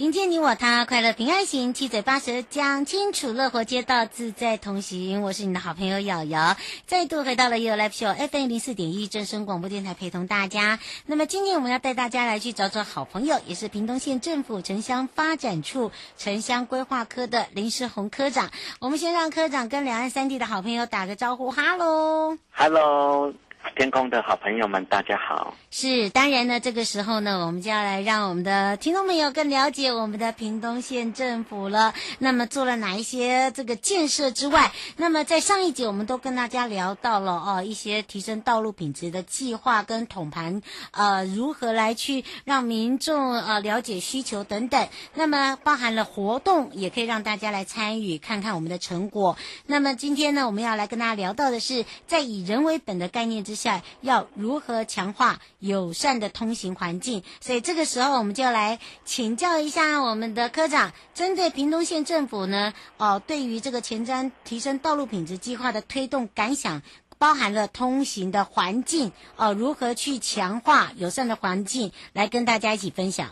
迎接你我他，快乐平安行，七嘴八舌讲清楚，乐活街道自在同行。我是你的好朋友瑶瑶，再度回到了 You Live Show FM 零四点一正声广播电台，陪同大家。那么今天我们要带大家来去找找好朋友，也是屏东县政府城乡发展处城乡规划科的林世宏科长。我们先让科长跟两岸三地的好朋友打个招呼，哈喽，哈喽。天空的好朋友们，大家好。是，当然呢，这个时候呢，我们就要来让我们的听众朋友更了解我们的屏东县政府了。那么做了哪一些这个建设之外，那么在上一节我们都跟大家聊到了哦，一些提升道路品质的计划跟统盘，呃，如何来去让民众呃了解需求等等。那么包含了活动，也可以让大家来参与，看看我们的成果。那么今天呢，我们要来跟大家聊到的是，在以人为本的概念之下，要如何强化友善的通行环境？所以这个时候，我们就来请教一下我们的科长，针对屏东县政府呢，哦，对于这个前瞻提升道路品质计划的推动感想，包含了通行的环境，哦，如何去强化友善的环境，来跟大家一起分享。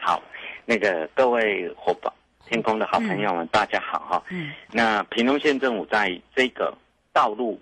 好，那个各位伙伴，天空的好朋友们，嗯、大家好哈。嗯。那屏东县政府在这个道路。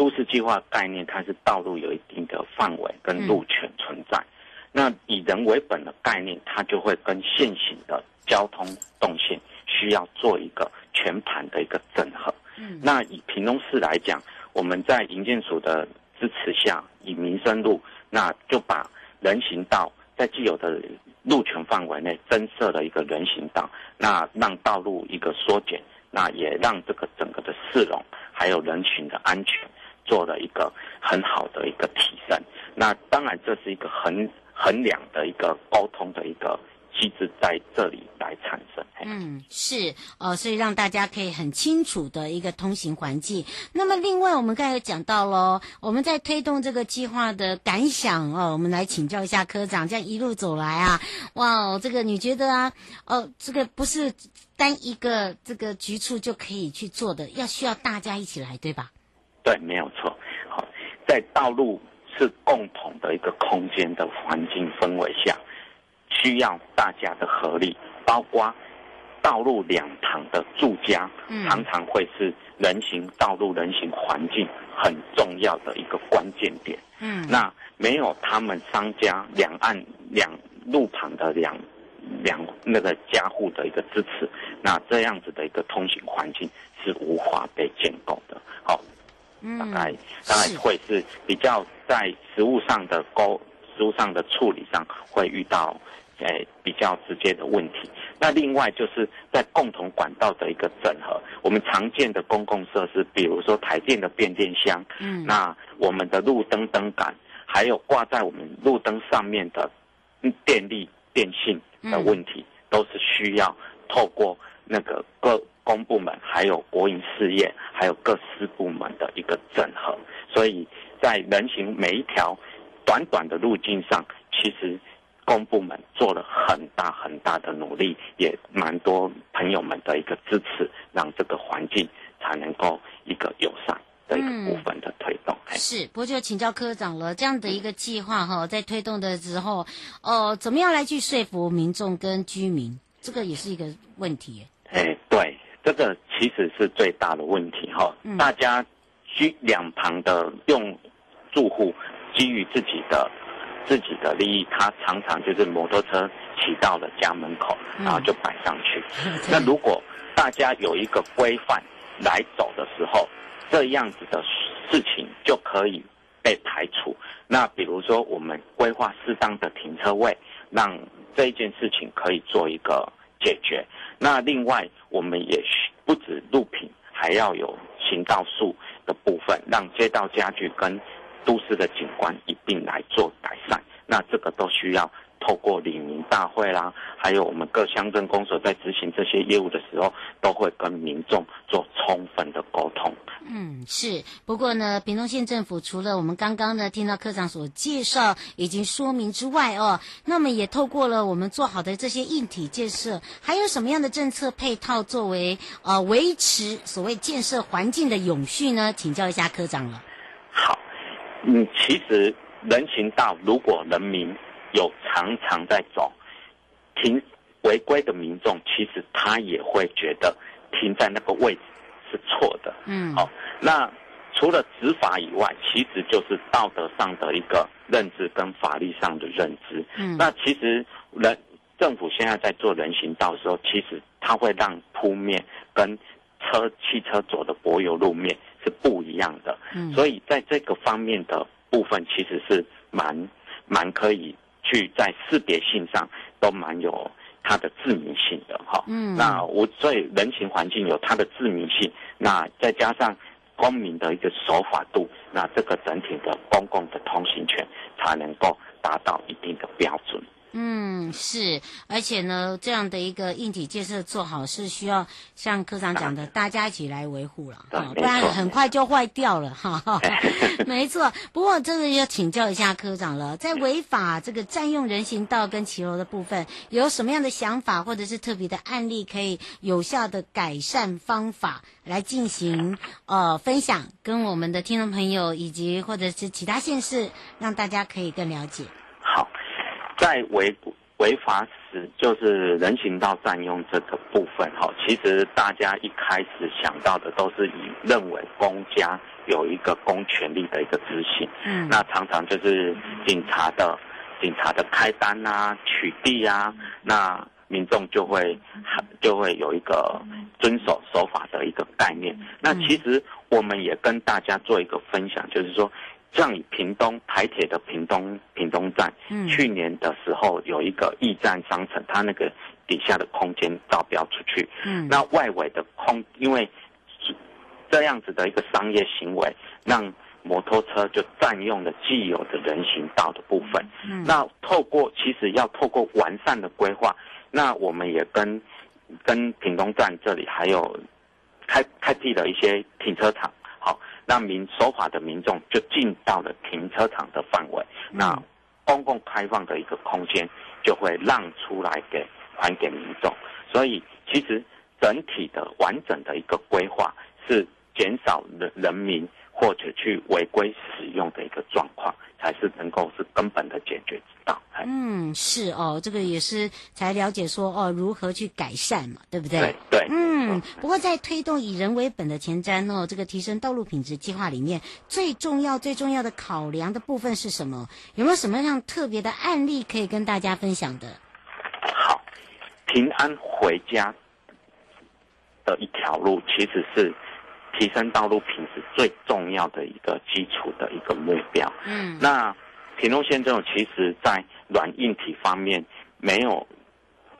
都市计划概念，它是道路有一定的范围跟路权存在。嗯、那以人为本的概念，它就会跟现行的交通动线需要做一个全盘的一个整合。嗯，那以屏东市来讲，我们在营建署的支持下，以民生路，那就把人行道在既有的路权范围内增设了一个人行道，那让道路一个缩减，那也让这个整个的市容还有人群的安全。做了一个很好的一个提升，那当然这是一个衡衡量的一个沟通的一个机制在这里来产生。嗯，是哦，所以让大家可以很清楚的一个通行环境。那么另外，我们刚才讲到喽，我们在推动这个计划的感想哦，我们来请教一下科长，这样一路走来啊，哇，这个你觉得啊，哦，这个不是单一个这个局处就可以去做的，要需要大家一起来，对吧？对，没有错。好，在道路是共同的一个空间的环境氛围下，需要大家的合力，包括道路两旁的住家，嗯，常常会是人行道路、人行环境很重要的一个关键点。嗯，那没有他们商家两岸两路旁的两两那个家户的一个支持，那这样子的一个通行环境是无法被建构的。好。大概大概会是比较在食物上的沟，食物上的处理上会遇到，诶比较直接的问题。那另外就是在共同管道的一个整合，我们常见的公共设施，比如说台电的变电箱，嗯，那我们的路灯灯杆，还有挂在我们路灯上面的电力电信的问题，都是需要透过那个各。公部门还有国营事业，还有各司部门的一个整合，所以在人行每一条短短的路径上，其实公部门做了很大很大的努力，也蛮多朋友们的一个支持，让这个环境才能够一个友善的一个部分的推动。嗯、是，不过就请教科长了，这样的一个计划哈，在推动的时候，哦、呃，怎么样来去说服民众跟居民，这个也是一个问题。这个其实是最大的问题哈，大家居两旁的用住户基于自己的自己的利益，他常常就是摩托车骑到了家门口，然后就摆上去。那如果大家有一个规范来走的时候，这样子的事情就可以被排除。那比如说我们规划适当的停车位，让这一件事情可以做一个解决。那另外，我们也不止路品，还要有行道树的部分，让街道家具跟都市的景观一并来做改善。那这个都需要透过里民大会啦，还有我们各乡镇公所在执行这些业务的时候，都会跟民众做充分的沟通。嗯，是。不过呢，屏东县政府除了我们刚刚呢听到科长所介绍以及说明之外哦，那么也透过了我们做好的这些硬体建设，还有什么样的政策配套作为呃维持所谓建设环境的永续呢？请教一下科长了。好，嗯，其实。人行道如果人民有常常在走，停违规的民众，其实他也会觉得停在那个位置是错的。嗯，好，那除了执法以外，其实就是道德上的一个认知跟法律上的认知。嗯，那其实人政府现在在做人行道的时候，其实它会让铺面跟车汽车走的柏油路面是不一样的。嗯，所以在这个方面的。部分其实是蛮蛮可以去在识别性上都蛮有它的致命性的哈。嗯，那我所以人情环境有它的致命性，那再加上公民的一个守法度，那这个整体的公共的通行权才能够达到一定的标准。嗯，是，而且呢，这样的一个硬体建设做好是需要像科长讲的，大家一起来维护了，哈，不然很快就坏掉了，哈，没错。不过这个要请教一下科长了，在违法这个占用人行道跟骑楼的部分，有什么样的想法或者是特别的案例，可以有效的改善方法来进行呃分享，跟我们的听众朋友以及或者是其他县市，让大家可以更了解。好。在违违法时，就是人行道占用这个部分，哈，其实大家一开始想到的都是以认为公家有一个公权力的一个执行，嗯，那常常就是警察的警察的开单啊、取缔啊，那民众就会就会有一个遵守守法的一个概念。那其实我们也跟大家做一个分享，就是说。像以屏东台铁的屏东屏东站，嗯，去年的时候有一个驿站商城，它那个底下的空间招标出去，嗯，那外围的空，因为这样子的一个商业行为，让摩托车就占用了既有的人行道的部分，嗯，那透过其实要透过完善的规划，那我们也跟跟屏东站这里还有开开辟了一些停车场。让民守法的民众就进到了停车场的范围，那公共开放的一个空间就会让出来给还给民众，所以其实整体的完整的一个规划是减少人人民或者去违规使用的一个状况，才是能够是根本的解决之道。嗯，是哦，这个也是才了解说哦，如何去改善嘛，对不对？对对。嗯，不过在推动以人为本的前瞻哦，这个提升道路品质计划里面，最重要最重要的考量的部分是什么？有没有什么样特别的案例可以跟大家分享的？好，平安回家的一条路，其实是提升道路品质最重要的一个基础的一个目标。嗯，那。平东县这种其实在软硬体方面没有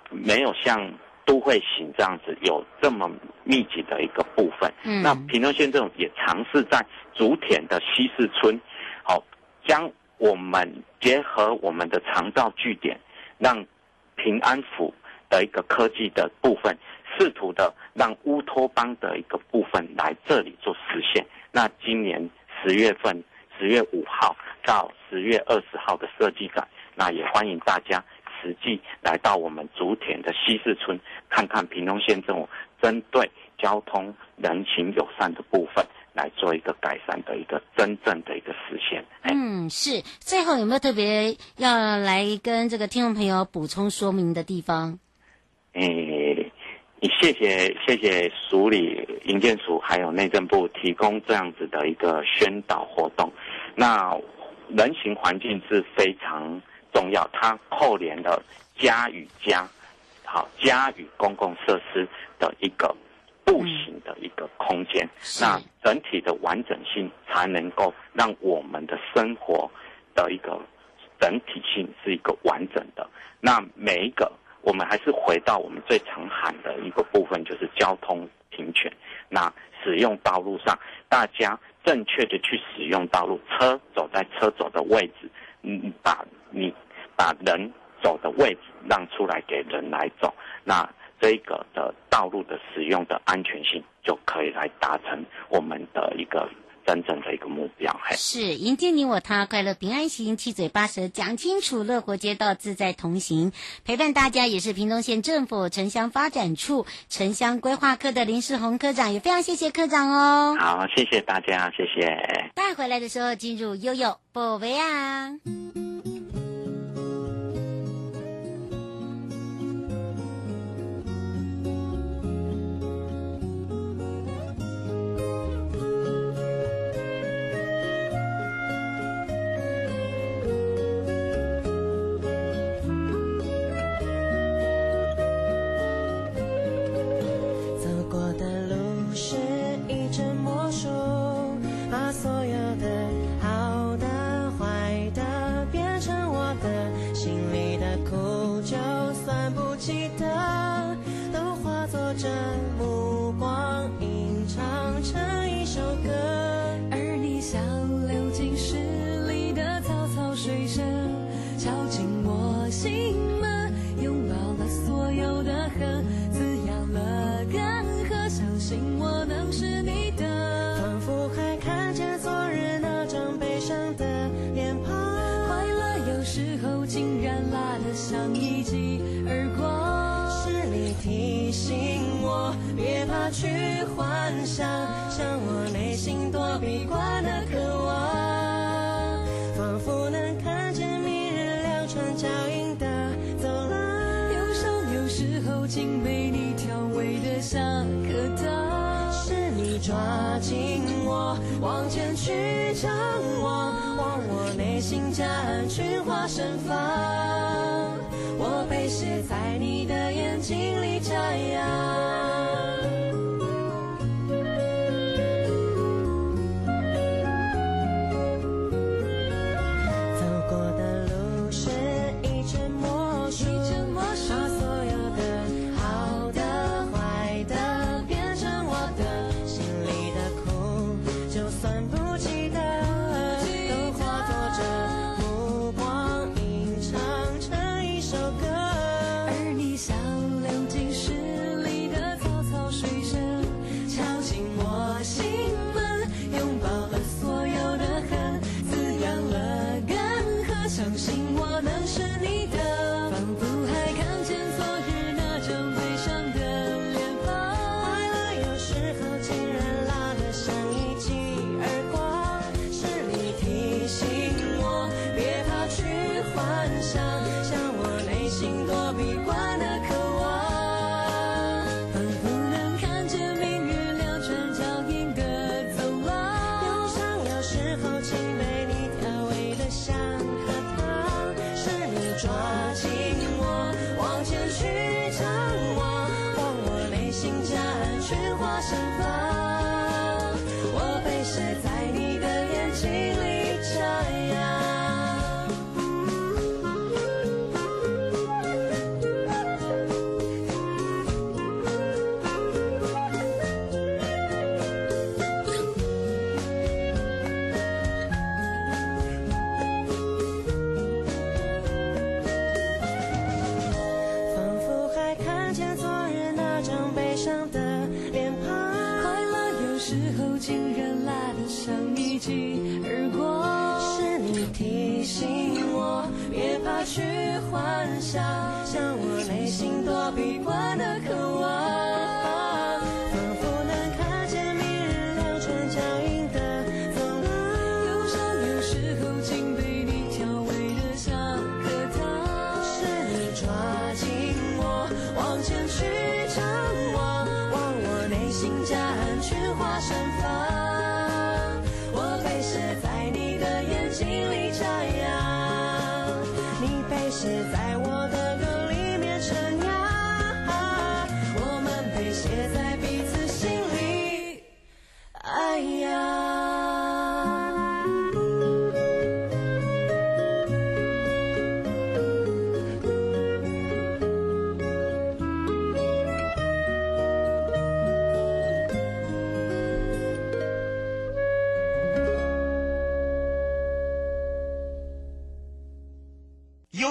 没有像都会型这样子有这么密集的一个部分。嗯，那平东县这种也尝试在竹田的西势村，好将我们结合我们的长照据点，让平安府的一个科技的部分，试图的让乌托邦的一个部分来这里做实现。那今年十月份，十月五号。到十月二十号的设计展，那也欢迎大家实际来到我们竹田的西势村，看看屏东县政府针对交通人行友善的部分来做一个改善的一个真正的一个实现。嗯，是。最后有没有特别要来跟这个听众朋友补充说明的地方？诶、欸，谢谢谢谢署里营建署还有内政部提供这样子的一个宣导活动，那。人行环境是非常重要，它扣连了家与家，好家与公共设施的一个步行的一个空间，嗯、那整体的完整性才能够让我们的生活的一个整体性是一个完整的。那每一个，我们还是回到我们最常喊的一个部分，就是交通平权。那使用道路上，大家正确的去使用道路，车走在车走的位置，你把你把人走的位置让出来给人来走，那这个的道路的使用的安全性就可以来达成我们的一个。真正的一个目标，嘿是迎接你我他，快乐平安行，七嘴八舌讲清楚，乐活街道自在同行，陪伴大家也是屏东县政府城乡发展处城乡规划科的林世宏科长，也非常谢谢科长哦。好，谢谢大家，谢谢。带回来的时候进入悠悠宝贝啊。像一记耳光。是你提醒我别怕去靠近想像我内心躲避惯的渴望。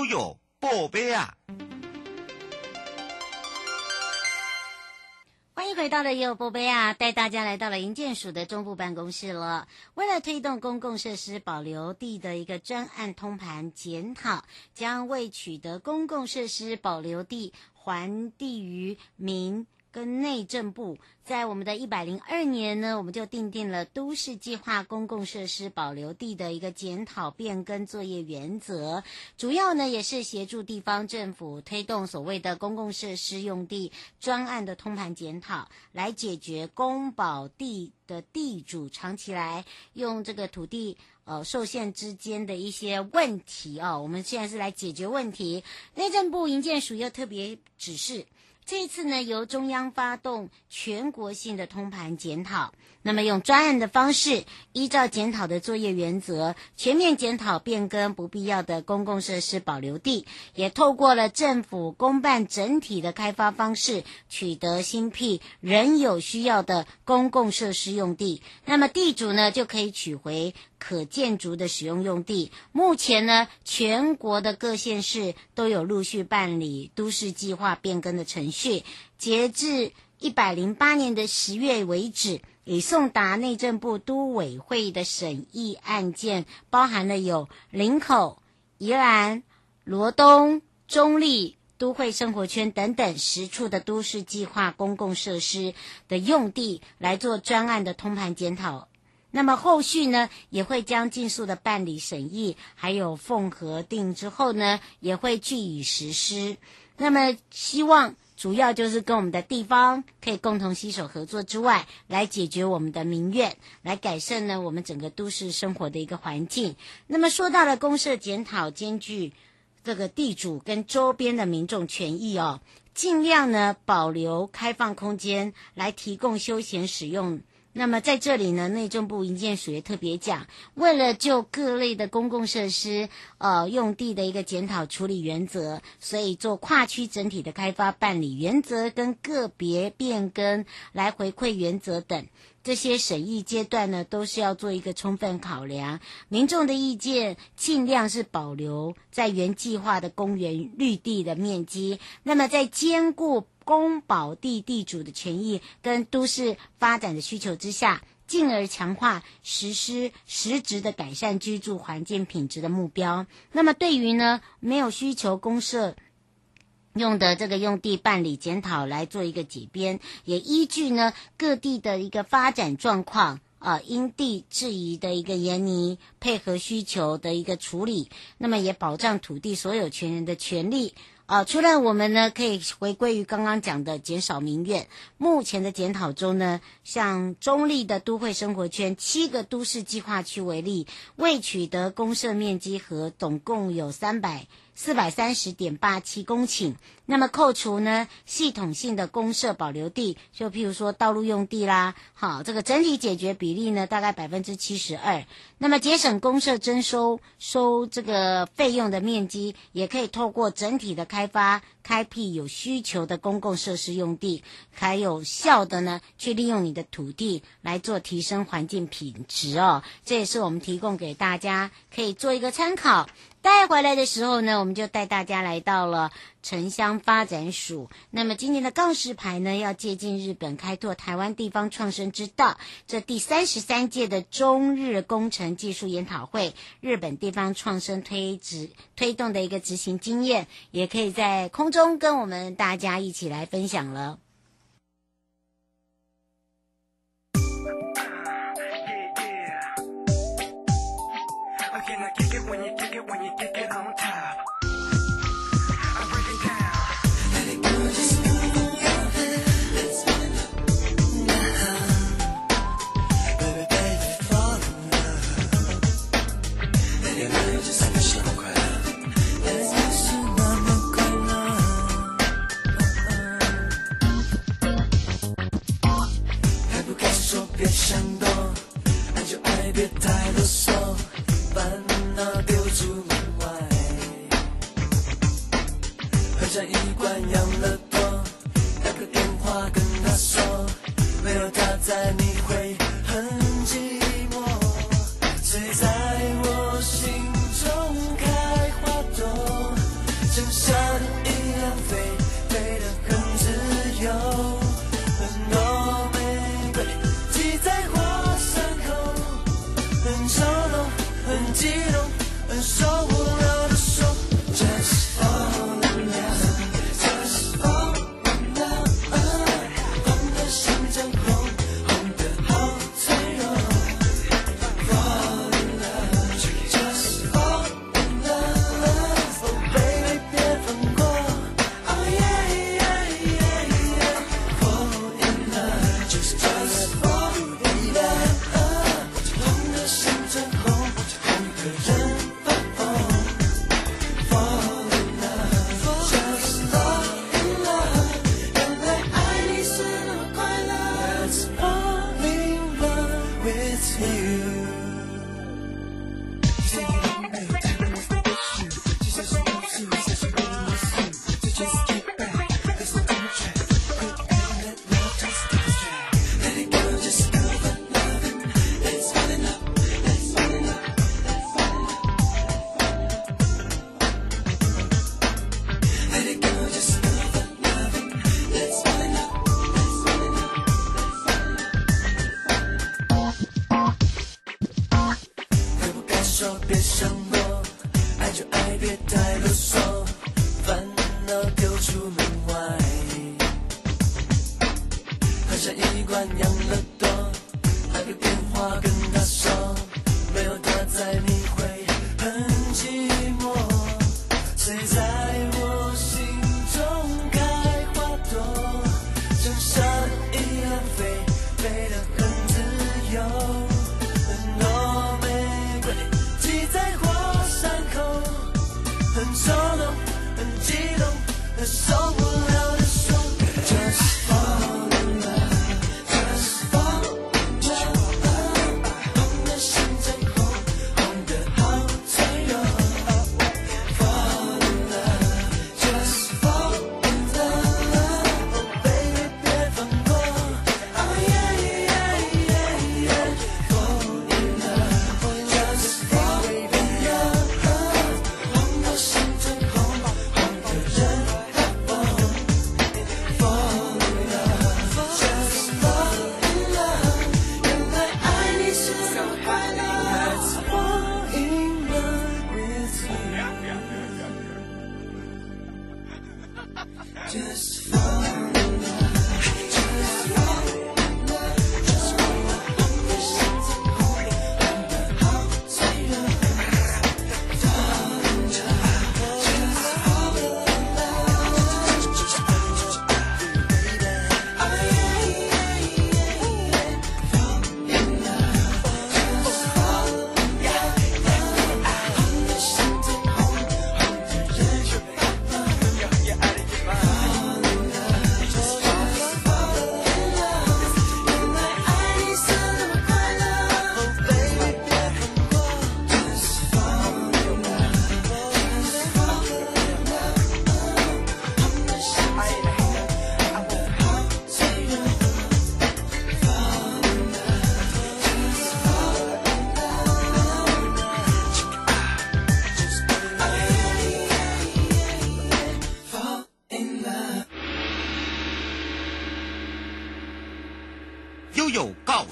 有宝贝啊！欢迎回到了有宝贝啊，带大家来到了营建署的中部办公室了。为了推动公共设施保留地的一个专案通盘检讨，将未取得公共设施保留地还地于民。跟内政部在我们的一百零二年呢，我们就订定了都市计划公共设施保留地的一个检讨变更作业原则，主要呢也是协助地方政府推动所谓的公共设施用地专案的通盘检讨，来解决公保地的地主长期来用这个土地呃受限之间的一些问题哦。我们现在是来解决问题，内政部营建署又特别指示。这次呢，由中央发动全国性的通盘检讨，那么用专案的方式，依照检讨的作业原则，全面检讨变更不必要的公共设施保留地，也透过了政府公办整体的开发方式，取得新辟仍有需要的公共设施用地，那么地主呢就可以取回。可建筑的使用用地，目前呢，全国的各县市都有陆续办理都市计划变更的程序。截至一百零八年的十月为止，已送达内政部都委会的审议案件，包含了有林口、宜兰、罗东、中坜、都会生活圈等等十处的都市计划公共设施的用地，来做专案的通盘检讨。那么后续呢，也会将尽速的办理审议，还有缝核定之后呢，也会据以实施。那么希望主要就是跟我们的地方可以共同携手合作之外，来解决我们的民怨，来改善呢我们整个都市生活的一个环境。那么说到了公社检讨，兼具这个地主跟周边的民众权益哦，尽量呢保留开放空间来提供休闲使用。那么在这里呢，内政部营建署也特别讲，为了就各类的公共设施呃用地的一个检讨处理原则，所以做跨区整体的开发办理原则跟个别变更来回馈原则等这些审议阶段呢，都是要做一个充分考量，民众的意见尽量是保留在原计划的公园绿地的面积，那么在兼顾。公保地地主的权益跟都市发展的需求之下，进而强化实施实质的改善居住环境品质的目标。那么，对于呢没有需求公设用的这个用地办理检讨来做一个解编，也依据呢各地的一个发展状况啊，因地制宜的一个研拟，配合需求的一个处理，那么也保障土地所有权人的权利。啊，除了我们呢，可以回归于刚刚讲的减少民怨。目前的检讨中呢，像中立的都会生活圈七个都市计划区为例，未取得公设面积和总共有三百。四百三十点八七公顷，那么扣除呢系统性的公社保留地，就譬如说道路用地啦，好，这个整体解决比例呢大概百分之七十二。那么节省公社征收收这个费用的面积，也可以透过整体的开发，开辟有需求的公共设施用地，还有效的呢去利用你的土地来做提升环境品质哦。这也是我们提供给大家可以做一个参考。带回来的时候呢，我们就带大家来到了城乡发展署。那么今年的告示牌呢，要借鉴日本开拓台湾地方创生之道，这第三十三届的中日工程技术研讨会，日本地方创生推执推动的一个执行经验，也可以在空中跟我们大家一起来分享了。别太啰嗦烦恼丢出门外。喝一罐养乐多打个电话跟他说没有他在你会别太多说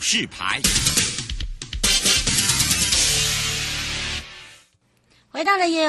示牌。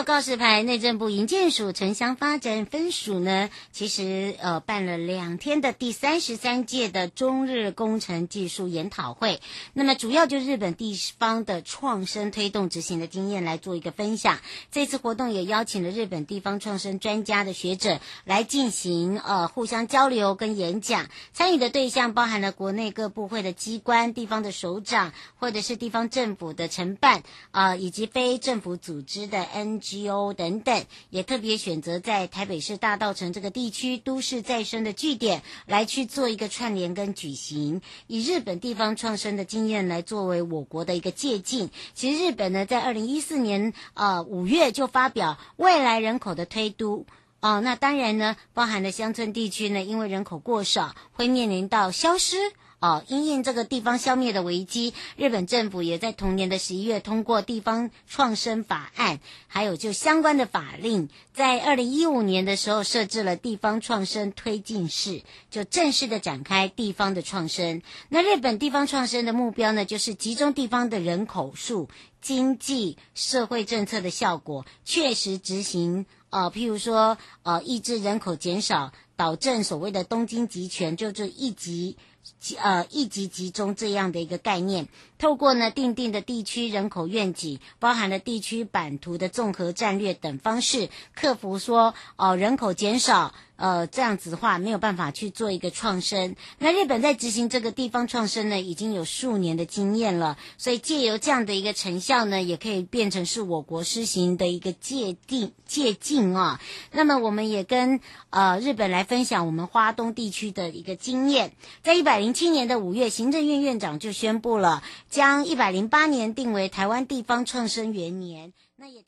告示牌，内政部营建署城乡发展分署呢，其实呃办了两天的第三十三届的中日工程技术研讨会。那么主要就日本地方的创生推动执行的经验来做一个分享。这次活动也邀请了日本地方创生专家的学者来进行呃互相交流跟演讲。参与的对象包含了国内各部会的机关、地方的首长，或者是地方政府的承办啊、以及非政府组织的 N。NGO 等等，也特别选择在台北市大道城这个地区都市再生的据点来去做一个串联跟举行，以日本地方创生的经验来作为我国的一个借鉴。其实日本呢，在二零一四年呃五月就发表未来人口的推都哦，那当然呢，包含了乡村地区呢，因为人口过少，会面临到消失。哦，因应这个地方消灭的危机，日本政府也在同年的十一月通过地方创生法案，还有就相关的法令，在二零一五年的时候设置了地方创生推进室，就正式的展开地方的创生。那日本地方创生的目标呢，就是集中地方的人口数、经济社会政策的效果，确实执行。呃，譬如说，呃，抑制人口减少，导正所谓的东京集权，就这一级。集呃，一级集中这样的一个概念，透过呢定定的地区人口愿景，包含了地区版图的综合战略等方式，克服说哦、人口减少呃这样子的话没有办法去做一个创生。那日本在执行这个地方创生呢，已经有数年的经验了，所以借由这样的一个成效呢，也可以变成是我国施行的一个界定借镜啊。那么我们也跟呃日本来分享我们花东地区的一个经验，在一百零七年的五月，行政院院长就宣布了，将一百零八年定为台湾地方创生元年。那也。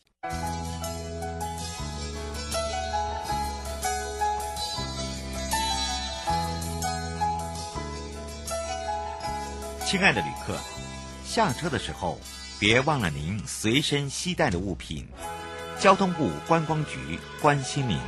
亲爱的旅客，下车的时候别忘了您随身携带的物品。交通部观光局关心您。